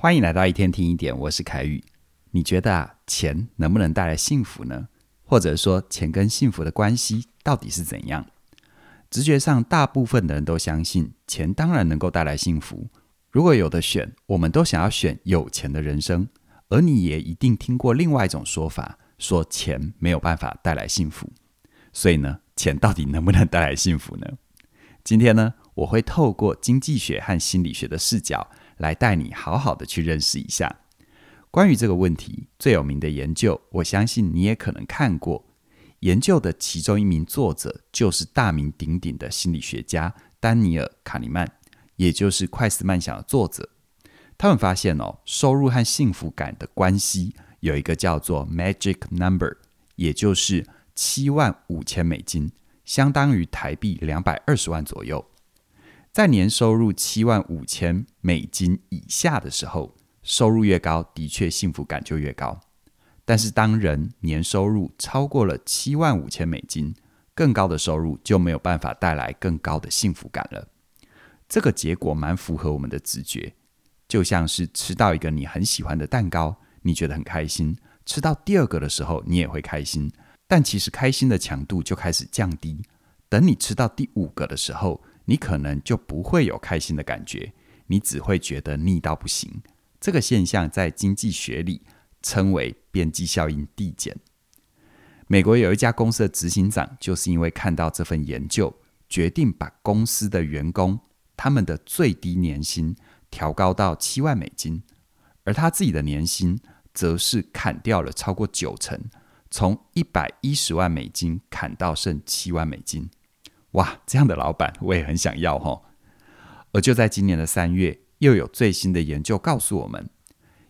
欢迎来到一天听一点，我是凯宇。你觉得啊，钱能不能带来幸福呢？或者说，钱跟幸福的关系到底是怎样？直觉上，大部分的人都相信钱当然能够带来幸福。如果有得选，我们都想要选有钱的人生。而你也一定听过另外一种说法，说钱没有办法带来幸福。所以呢，钱到底能不能带来幸福呢？今天呢，我会透过经济学和心理学的视角，来带你好好的去认识一下。关于这个问题，最有名的研究，我相信你也可能看过。研究的其中一名作者，就是大名鼎鼎的心理学家丹尼尔·卡尼曼，也就是《快思慢想》的作者。他们发现哦，收入和幸福感的关系有一个叫做 magic number，也就是七万五千美金，相当于台币两百二十万左右。在年收入七万五千美金以下的时候，收入越高，的确幸福感就越高。但是当人年收入超过了七万五千美金，更高的收入就没有办法带来更高的幸福感了。这个结果蛮符合我们的直觉。就像是吃到一个你很喜欢的蛋糕，你觉得很开心；吃到第二个的时候，你也会开心。但其实开心的强度就开始降低。等你吃到第五个的时候，你可能就不会有开心的感觉，你只会觉得腻到不行。这个现象在经济学里称为边际效应递减。美国有一家公司的执行长，就是因为看到这份研究，决定把公司的员工他们的最低年薪。调高到七万美金，而他自己的年薪则是砍掉了超过九成，从一百一十万美金砍到剩七万美金。哇，这样的老板我也很想要齁。而就在今年的三月，又有最新的研究告诉我们，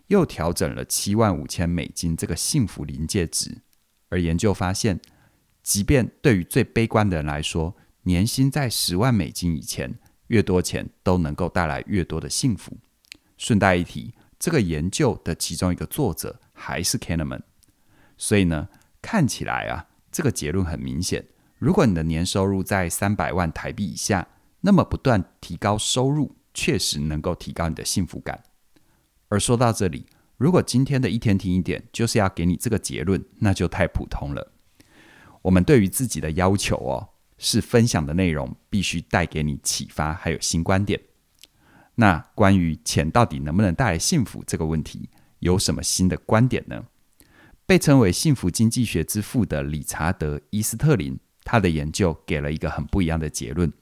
又调整了七万五千美金这个幸福临界值。而研究发现，即便对于最悲观的人来说，年薪在十万美金以前。越多钱都能够带来越多的幸福。顺带一提，这个研究的其中一个作者还是 Kahneman。所以呢，看起来啊，这个结论很明显：如果你的年收入在三百万台币以下，那么不断提高收入，确实能够提高你的幸福感。而说到这里，如果今天的一天听一点就是要给你这个结论，那就太普通了。我们对于自己的要求哦。是分享的内容必须带给你启发，还有新观点。那关于钱到底能不能带来幸福这个问题，有什么新的观点呢？被称为幸福经济学之父的理查德·伊斯特林，他的研究给了一个很不一样的结论。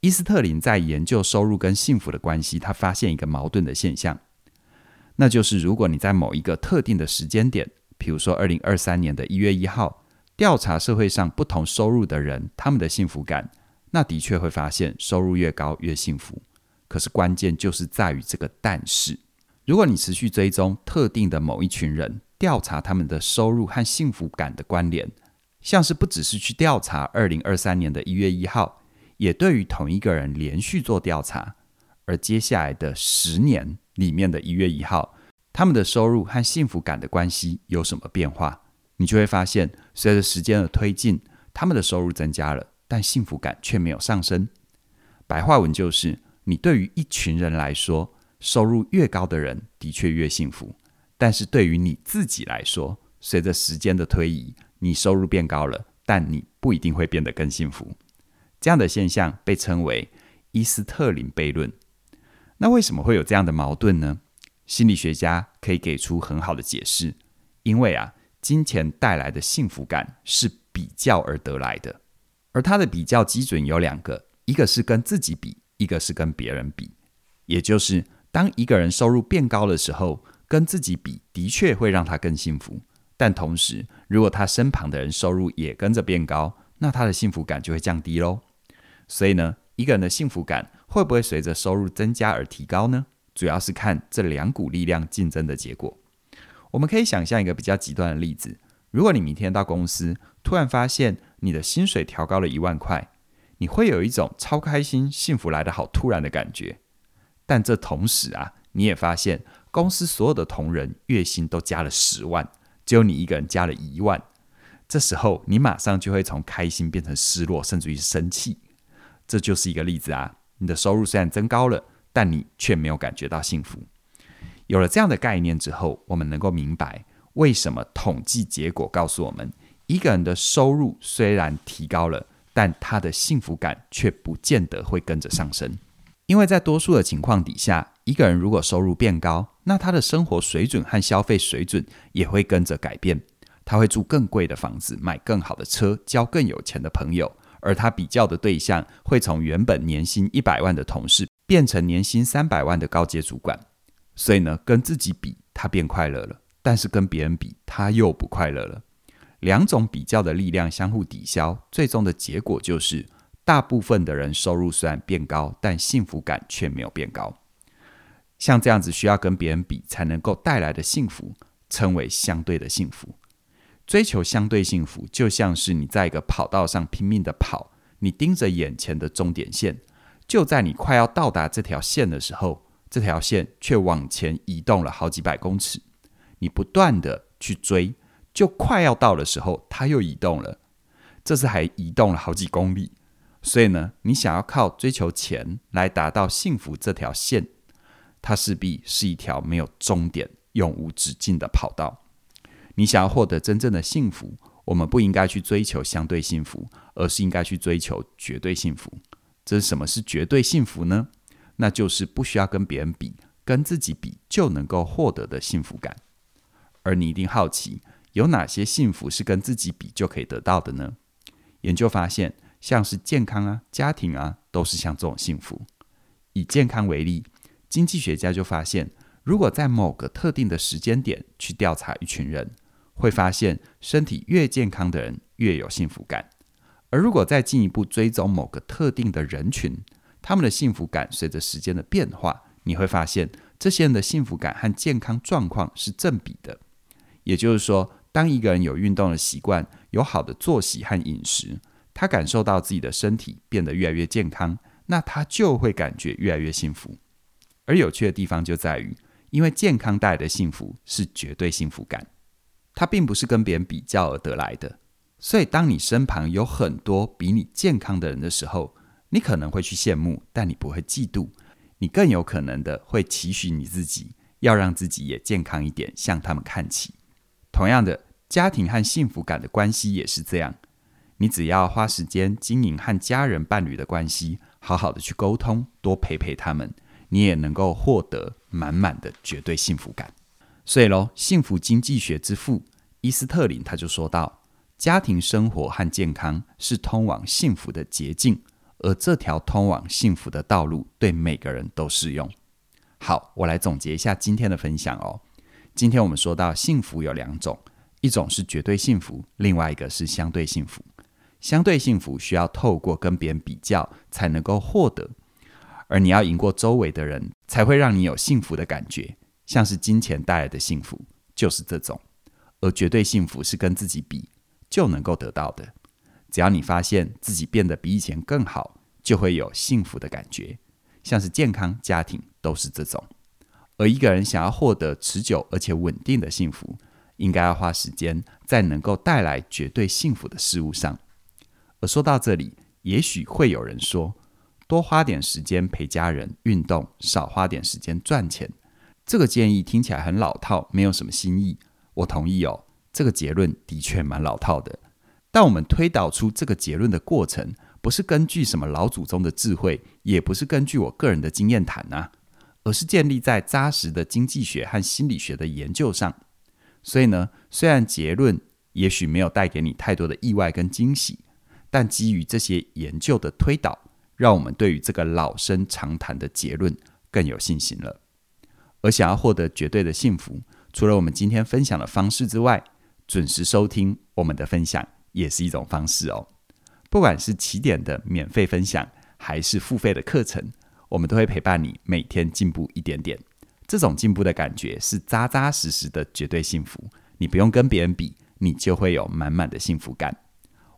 伊斯特林在研究收入跟幸福的关系，他发现一个矛盾的现象，那就是如果你在某一个特定的时间点，比如说二零二三年的一月一号。调查社会上不同收入的人，他们的幸福感，那的确会发现收入越高越幸福。可是关键就是在于这个但是，如果你持续追踪特定的某一群人，调查他们的收入和幸福感的关联，像是不只是去调查二零二三年的一月一号，也对于同一个人连续做调查，而接下来的十年里面的一月一号，他们的收入和幸福感的关系有什么变化？你就会发现，随着时间的推进，他们的收入增加了，但幸福感却没有上升。白话文就是，你对于一群人来说，收入越高的人的确越幸福，但是对于你自己来说，随着时间的推移，你收入变高了，但你不一定会变得更幸福。这样的现象被称为伊斯特林悖论。那为什么会有这样的矛盾呢？心理学家可以给出很好的解释，因为啊。金钱带来的幸福感是比较而得来的，而它的比较基准有两个，一个是跟自己比，一个是跟别人比。也就是当一个人收入变高的时候，跟自己比的确会让他更幸福，但同时如果他身旁的人收入也跟着变高，那他的幸福感就会降低喽。所以呢，一个人的幸福感会不会随着收入增加而提高呢？主要是看这两股力量竞争的结果。我们可以想象一个比较极端的例子：如果你明天到公司，突然发现你的薪水调高了一万块，你会有一种超开心、幸福来得好突然的感觉。但这同时啊，你也发现公司所有的同仁月薪都加了十万，只有你一个人加了一万。这时候，你马上就会从开心变成失落，甚至于生气。这就是一个例子啊！你的收入虽然增高了，但你却没有感觉到幸福。有了这样的概念之后，我们能够明白为什么统计结果告诉我们，一个人的收入虽然提高了，但他的幸福感却不见得会跟着上升。因为在多数的情况底下，一个人如果收入变高，那他的生活水准和消费水准也会跟着改变。他会住更贵的房子，买更好的车，交更有钱的朋友，而他比较的对象会从原本年薪一百万的同事变成年薪三百万的高阶主管。所以呢，跟自己比，他变快乐了；但是跟别人比，他又不快乐了。两种比较的力量相互抵消，最终的结果就是，大部分的人收入虽然变高，但幸福感却没有变高。像这样子需要跟别人比才能够带来的幸福，称为相对的幸福。追求相对幸福，就像是你在一个跑道上拼命的跑，你盯着眼前的终点线，就在你快要到达这条线的时候。这条线却往前移动了好几百公尺，你不断的去追，就快要到的时候，它又移动了，这次还移动了好几公里。所以呢，你想要靠追求钱来达到幸福这条线，它势必是一条没有终点、永无止境的跑道。你想要获得真正的幸福，我们不应该去追求相对幸福，而是应该去追求绝对幸福。这是什么是绝对幸福呢？那就是不需要跟别人比，跟自己比就能够获得的幸福感。而你一定好奇，有哪些幸福是跟自己比就可以得到的呢？研究发现，像是健康啊、家庭啊，都是像这种幸福。以健康为例，经济学家就发现，如果在某个特定的时间点去调查一群人，会发现身体越健康的人越有幸福感。而如果再进一步追踪某个特定的人群，他们的幸福感随着时间的变化，你会发现这些人的幸福感和健康状况是正比的。也就是说，当一个人有运动的习惯，有好的作息和饮食，他感受到自己的身体变得越来越健康，那他就会感觉越来越幸福。而有趣的地方就在于，因为健康带来的幸福是绝对幸福感，它并不是跟别人比较而得来的。所以，当你身旁有很多比你健康的人的时候，你可能会去羡慕，但你不会嫉妒。你更有可能的会期许你自己，要让自己也健康一点，向他们看齐。同样的，家庭和幸福感的关系也是这样。你只要花时间经营和家人、伴侣的关系，好好的去沟通，多陪陪他们，你也能够获得满满的绝对幸福感。所以喽，幸福经济学之父伊斯特林他就说到：家庭生活和健康是通往幸福的捷径。而这条通往幸福的道路对每个人都适用。好，我来总结一下今天的分享哦。今天我们说到幸福有两种，一种是绝对幸福，另外一个是相对幸福。相对幸福需要透过跟别人比较才能够获得，而你要赢过周围的人，才会让你有幸福的感觉，像是金钱带来的幸福就是这种。而绝对幸福是跟自己比就能够得到的。只要你发现自己变得比以前更好，就会有幸福的感觉，像是健康、家庭都是这种。而一个人想要获得持久而且稳定的幸福，应该要花时间在能够带来绝对幸福的事物上。而说到这里，也许会有人说，多花点时间陪家人、运动，少花点时间赚钱。这个建议听起来很老套，没有什么新意。我同意哦，这个结论的确蛮老套的。但我们推导出这个结论的过程，不是根据什么老祖宗的智慧，也不是根据我个人的经验谈啊，而是建立在扎实的经济学和心理学的研究上。所以呢，虽然结论也许没有带给你太多的意外跟惊喜，但基于这些研究的推导，让我们对于这个老生常谈的结论更有信心了。而想要获得绝对的幸福，除了我们今天分享的方式之外，准时收听我们的分享。也是一种方式哦。不管是起点的免费分享，还是付费的课程，我们都会陪伴你每天进步一点点。这种进步的感觉是扎扎实实的绝对幸福。你不用跟别人比，你就会有满满的幸福感。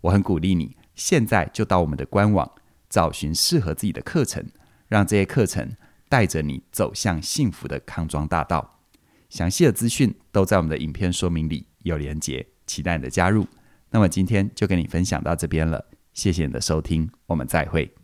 我很鼓励你，现在就到我们的官网，找寻适合自己的课程，让这些课程带着你走向幸福的康庄大道。详细的资讯都在我们的影片说明里有连结，期待你的加入。那么今天就跟你分享到这边了，谢谢你的收听，我们再会。